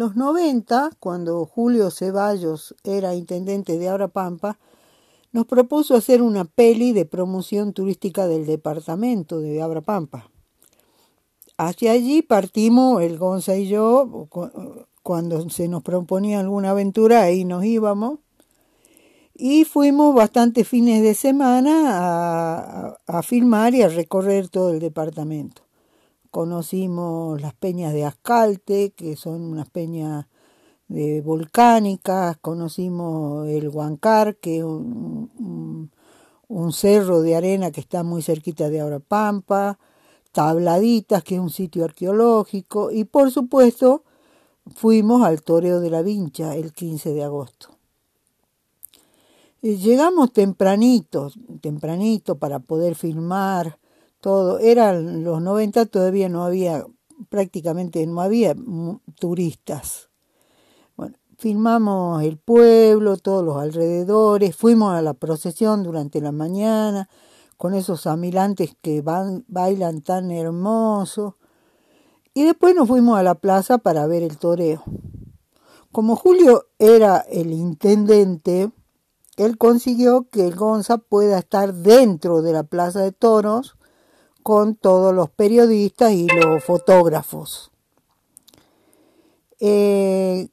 los 90, cuando Julio Ceballos era intendente de Pampa, nos propuso hacer una peli de promoción turística del departamento de Pampa. Hacia allí partimos el Gonza y yo, cuando se nos proponía alguna aventura, ahí nos íbamos. Y fuimos bastantes fines de semana a filmar y a recorrer todo el departamento conocimos las peñas de Ascalte, que son unas peñas de volcánicas, conocimos el Huancar, que es un, cerro de arena que está muy cerquita de Pampa, Tabladitas, que es un sitio arqueológico, y por supuesto fuimos al Toreo de la Vincha el 15 de agosto. Llegamos tempranito, tempranito para poder filmar todo. Eran los 90, todavía no había, prácticamente no había turistas. Bueno, filmamos el pueblo, todos los alrededores, fuimos a la procesión durante la mañana, con esos amilantes que van, bailan tan hermosos. Y después nos fuimos a la plaza para ver el toreo. Como Julio era el intendente, él consiguió que el Gonza pueda estar dentro de la plaza de toros con todos los periodistas y los fotógrafos. Eh,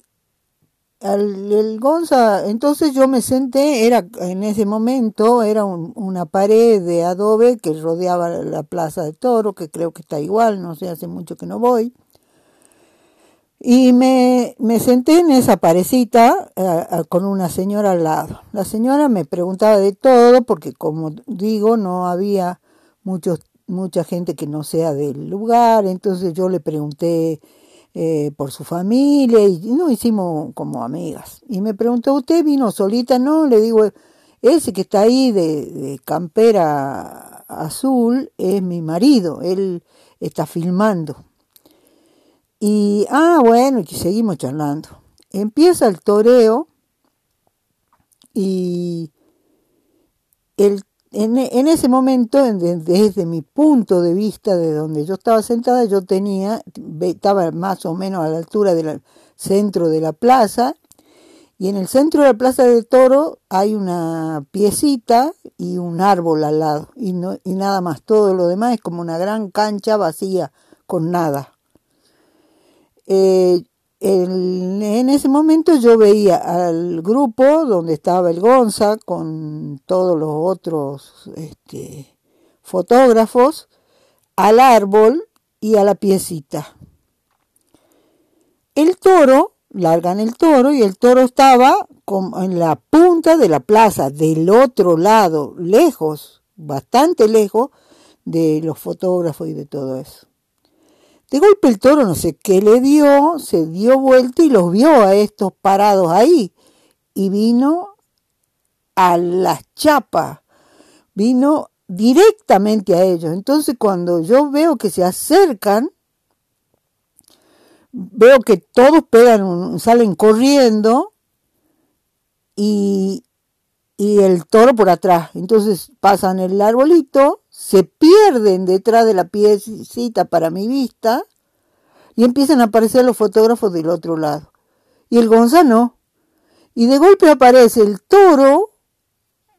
el Gonza, entonces yo me senté, era en ese momento, era una pared de adobe que rodeaba la plaza de toro, que creo que está igual, no sé, hace mucho que no voy. Y me, me senté en esa parecita eh, con una señora al lado. La señora me preguntaba de todo, porque como digo, no había muchos mucha gente que no sea del lugar, entonces yo le pregunté eh, por su familia y nos hicimos como amigas. Y me preguntó, ¿usted vino solita? No, le digo, ese que está ahí de, de campera azul es mi marido, él está filmando. Y, ah, bueno, y seguimos charlando. Empieza el toreo y el en, ese momento, desde mi punto de vista, de donde yo estaba sentada, yo tenía, estaba más o menos a la altura del centro de la plaza, y en el centro de la plaza de toro hay una piecita y un árbol al lado, y, no, y nada más, todo lo demás es como una gran cancha vacía, con nada. Eh, en ese momento yo veía al grupo donde estaba el Gonza con todos los otros este, fotógrafos, al árbol y a la piecita. El toro, largan el toro y el toro estaba en la punta de la plaza, del otro lado, lejos, bastante lejos de los fotógrafos y de todo eso. De golpe el toro no sé qué le dio, se dio vuelta y los vio a estos parados ahí. Y vino a las chapas, vino directamente a ellos. Entonces cuando yo veo que se acercan, veo que todos pegan, salen corriendo y, y el toro por atrás. Entonces pasan el arbolito se pierden detrás de la piecita para mi vista y empiezan a aparecer los fotógrafos del otro lado. Y el Gonza no. Y de golpe aparece el toro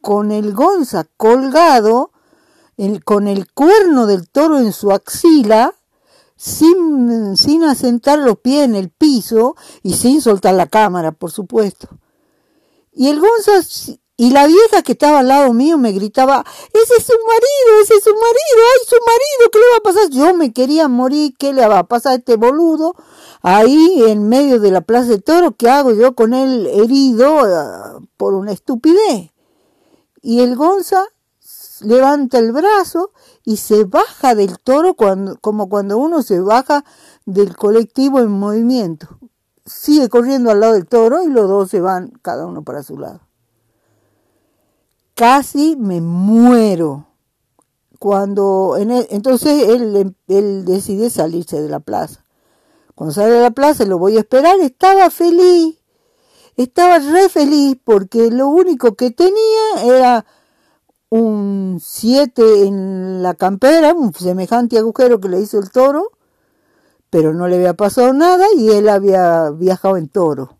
con el Gonza colgado, con el cuerno del toro en su axila, sin, sin asentar los pies en el piso y sin soltar la cámara, por supuesto. Y el Gonza y la vieja que estaba al lado mío me gritaba, ese es su marido, ese es su marido, ay, su marido, ¿qué le va a pasar? Yo me quería morir, ¿qué le va a pasar a este boludo? Ahí en medio de la plaza de toro, ¿qué hago yo con él herido ah, por una estupidez? Y el Gonza levanta el brazo y se baja del toro cuando, como cuando uno se baja del colectivo en movimiento. Sigue corriendo al lado del toro y los dos se van cada uno para su lado casi me muero. Cuando, entonces él, él decide salirse de la plaza. Cuando sale de la plaza lo voy a esperar, estaba feliz, estaba re feliz porque lo único que tenía era un 7 en la campera, un semejante agujero que le hizo el toro, pero no le había pasado nada y él había viajado en toro.